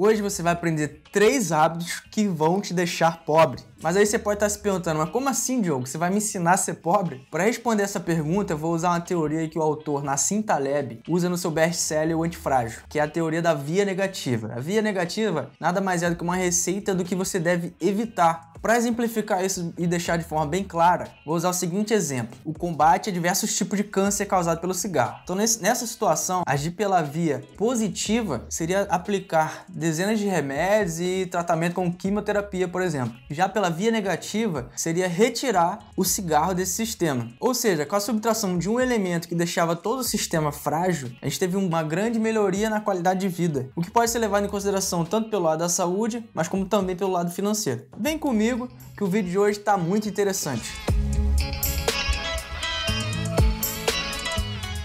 Hoje você vai aprender três hábitos que vão te deixar pobre. Mas aí você pode estar se perguntando, mas como assim, Diogo? Você vai me ensinar a ser pobre? Para responder essa pergunta, eu vou usar uma teoria que o autor Nassim Taleb usa no seu best-seller O Antifrágil, que é a teoria da via negativa. A via negativa nada mais é do que uma receita do que você deve evitar para exemplificar isso e deixar de forma bem clara, vou usar o seguinte exemplo: o combate a diversos tipos de câncer causado pelo cigarro. Então, nessa situação, agir pela via positiva seria aplicar dezenas de remédios e tratamento com quimioterapia, por exemplo. Já pela via negativa, seria retirar o cigarro desse sistema. Ou seja, com a subtração de um elemento que deixava todo o sistema frágil, a gente teve uma grande melhoria na qualidade de vida, o que pode ser levado em consideração tanto pelo lado da saúde, mas como também pelo lado financeiro. Vem comigo comigo que o vídeo de hoje está muito interessante.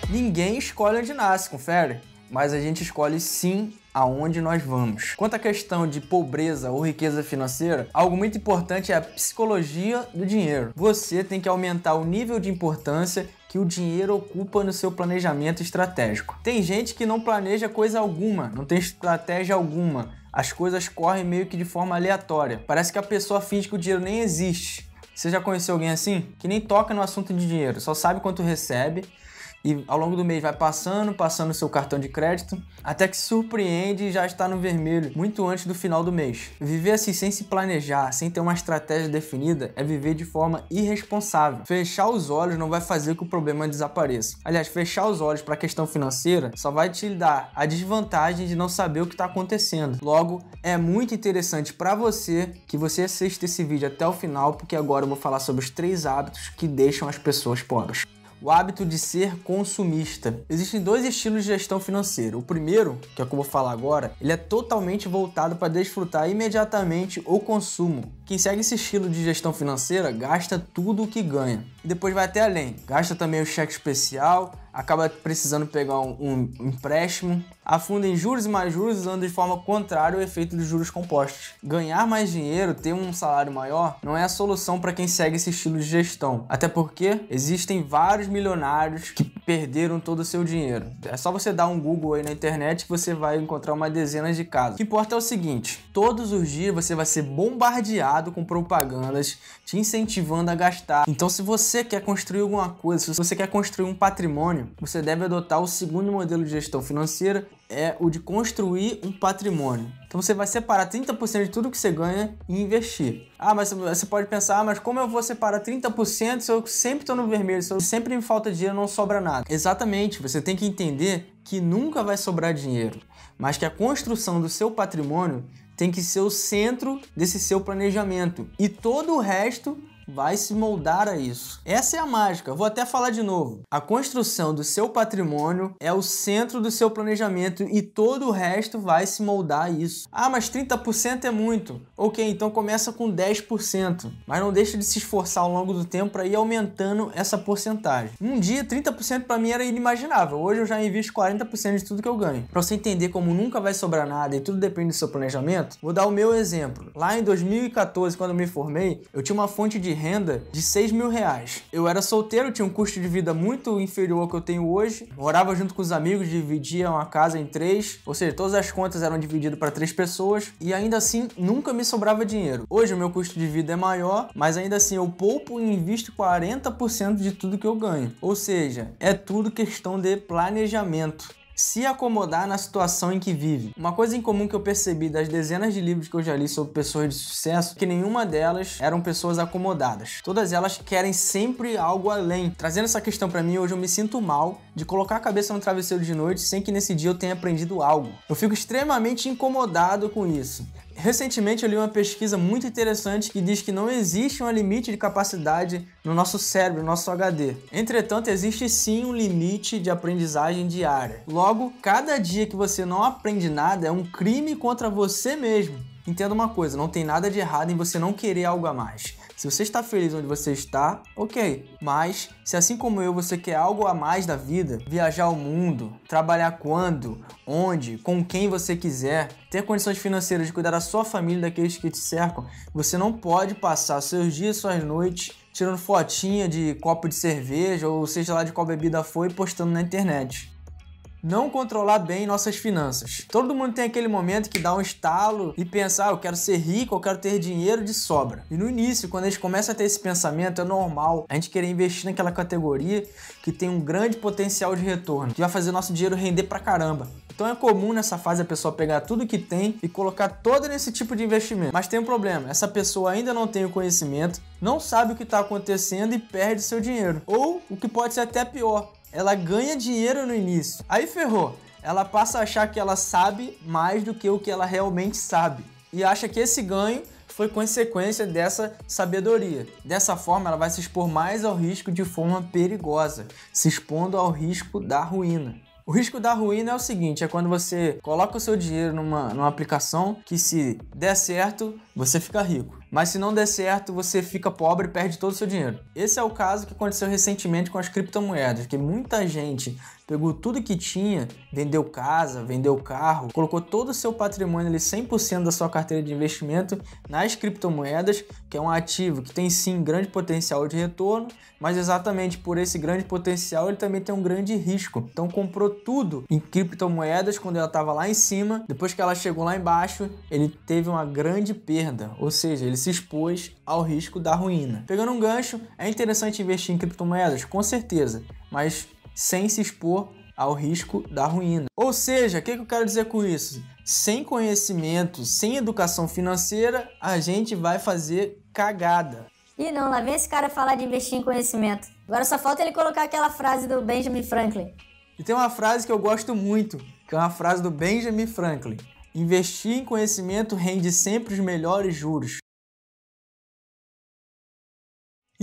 Ninguém escolhe onde nasce, confere? Mas a gente escolhe sim aonde nós vamos. Quanto à questão de pobreza ou riqueza financeira, algo muito importante é a psicologia do dinheiro. Você tem que aumentar o nível de importância que o dinheiro ocupa no seu planejamento estratégico. Tem gente que não planeja coisa alguma, não tem estratégia alguma as coisas correm meio que de forma aleatória. Parece que a pessoa finge que o dinheiro nem existe. Você já conheceu alguém assim? Que nem toca no assunto de dinheiro, só sabe quanto recebe e ao longo do mês vai passando, passando o seu cartão de crédito, até que surpreende e já está no vermelho muito antes do final do mês. Viver assim sem se planejar, sem ter uma estratégia definida, é viver de forma irresponsável. Fechar os olhos não vai fazer que o problema desapareça. Aliás, fechar os olhos para a questão financeira só vai te dar a desvantagem de não saber o que está acontecendo. Logo, é muito interessante para você que você assista esse vídeo até o final, porque agora eu vou falar sobre os três hábitos que deixam as pessoas pobres o hábito de ser consumista. Existem dois estilos de gestão financeira. O primeiro, que é o que eu vou falar agora, ele é totalmente voltado para desfrutar imediatamente o consumo. Quem segue esse estilo de gestão financeira gasta tudo o que ganha. E depois vai até além. Gasta também o cheque especial, acaba precisando pegar um, um, empréstimo, afunda em juros e mais juros, usando de forma contrária o efeito dos juros compostos. Ganhar mais dinheiro, ter um salário maior, não é a solução para quem segue esse estilo de gestão. Até porque existem vários milionários que perderam todo o seu dinheiro. É só você dar um Google aí na internet que você vai encontrar uma dezena de casos. O que importa é o seguinte: todos os dias você vai ser bombardeado com propagandas te incentivando a gastar. Então, se você quer construir alguma coisa, se você quer construir um patrimônio, você deve adotar o segundo modelo de gestão financeira, é o de construir um patrimônio. Então você vai separar 30% de tudo que você ganha e investir. Ah, mas você pode pensar, ah, mas como eu vou separar 30% se eu sempre estou no vermelho, se eu sempre me falta dinheiro, não sobra nada? Exatamente, você tem que entender que nunca vai sobrar dinheiro, mas que a construção do seu patrimônio tem que ser o centro desse seu planejamento. E todo o resto vai se moldar a isso. Essa é a mágica. Vou até falar de novo. A construção do seu patrimônio é o centro do seu planejamento e todo o resto vai se moldar a isso. Ah, mas 30% é muito. Ok, então começa com 10%, mas não deixa de se esforçar ao longo do tempo para ir aumentando essa porcentagem. Um dia, 30% para mim era inimaginável. Hoje eu já invisto 40% de tudo que eu ganho. Para você entender como nunca vai sobrar nada e tudo depende do seu planejamento, vou dar o meu exemplo. Lá em 2014, quando eu me formei, eu tinha uma fonte de renda de 6 mil reais. Eu era solteiro, tinha um custo de vida muito inferior ao que eu tenho hoje, morava junto com os amigos, dividia uma casa em três, ou seja, todas as contas eram divididas para três pessoas e ainda assim nunca me sobrava dinheiro. Hoje o meu custo de vida é maior, mas ainda assim eu poupo e invisto 40% de tudo que eu ganho. Ou seja, é tudo questão de planejamento se acomodar na situação em que vive. Uma coisa em comum que eu percebi das dezenas de livros que eu já li sobre pessoas de sucesso, que nenhuma delas eram pessoas acomodadas. Todas elas querem sempre algo além. Trazendo essa questão para mim, hoje eu me sinto mal de colocar a cabeça no travesseiro de noite sem que nesse dia eu tenha aprendido algo. Eu fico extremamente incomodado com isso. Recentemente eu li uma pesquisa muito interessante que diz que não existe um limite de capacidade no nosso cérebro, no nosso HD. Entretanto, existe sim um limite de aprendizagem diária. Logo, cada dia que você não aprende nada é um crime contra você mesmo. Entenda uma coisa, não tem nada de errado em você não querer algo a mais. Se você está feliz onde você está, ok. Mas se assim como eu você quer algo a mais da vida, viajar ao mundo, trabalhar quando, onde, com quem você quiser, ter condições financeiras de cuidar da sua família, daqueles que te cercam, você não pode passar seus dias, suas noites tirando fotinha de copo de cerveja ou seja lá de qual bebida foi e postando na internet. Não controlar bem nossas finanças. Todo mundo tem aquele momento que dá um estalo e pensar, ah, eu quero ser rico, eu quero ter dinheiro de sobra. E no início, quando a gente começa a ter esse pensamento, é normal a gente querer investir naquela categoria que tem um grande potencial de retorno, que vai fazer nosso dinheiro render pra caramba. Então é comum nessa fase a pessoa pegar tudo que tem e colocar todo nesse tipo de investimento. Mas tem um problema, essa pessoa ainda não tem o conhecimento, não sabe o que está acontecendo e perde seu dinheiro. Ou o que pode ser até pior, ela ganha dinheiro no início. Aí ferrou. Ela passa a achar que ela sabe mais do que o que ela realmente sabe. E acha que esse ganho foi consequência dessa sabedoria. Dessa forma, ela vai se expor mais ao risco de forma perigosa, se expondo ao risco da ruína. O risco da ruína é o seguinte: é quando você coloca o seu dinheiro numa, numa aplicação que, se der certo, você fica rico. Mas se não der certo, você fica pobre e perde todo o seu dinheiro. Esse é o caso que aconteceu recentemente com as criptomoedas, que muita gente pegou tudo que tinha, vendeu casa, vendeu carro, colocou todo o seu patrimônio ali, 100% da sua carteira de investimento nas criptomoedas, que é um ativo que tem sim grande potencial de retorno, mas exatamente por esse grande potencial ele também tem um grande risco. Então comprou tudo em criptomoedas quando ela estava lá em cima, depois que ela chegou lá embaixo, ele teve uma grande perda, ou seja, ele se expôs ao risco da ruína. Pegando um gancho, é interessante investir em criptomoedas? Com certeza, mas sem se expor ao risco da ruína. Ou seja, o que, que eu quero dizer com isso? Sem conhecimento, sem educação financeira, a gente vai fazer cagada. E não, lá vem esse cara falar de investir em conhecimento. Agora só falta ele colocar aquela frase do Benjamin Franklin. E tem uma frase que eu gosto muito, que é uma frase do Benjamin Franklin. Investir em conhecimento rende sempre os melhores juros.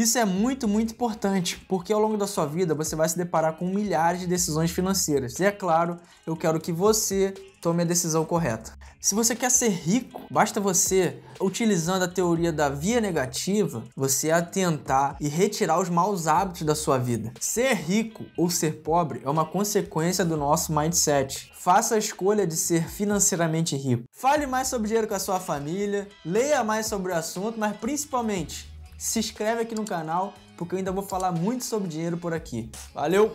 Isso é muito, muito importante, porque ao longo da sua vida você vai se deparar com milhares de decisões financeiras. E é claro, eu quero que você tome a decisão correta. Se você quer ser rico, basta você, utilizando a teoria da via negativa, você atentar e retirar os maus hábitos da sua vida. Ser rico ou ser pobre é uma consequência do nosso mindset. Faça a escolha de ser financeiramente rico. Fale mais sobre dinheiro com a sua família, leia mais sobre o assunto, mas principalmente se inscreve aqui no canal, porque eu ainda vou falar muito sobre dinheiro por aqui. Valeu!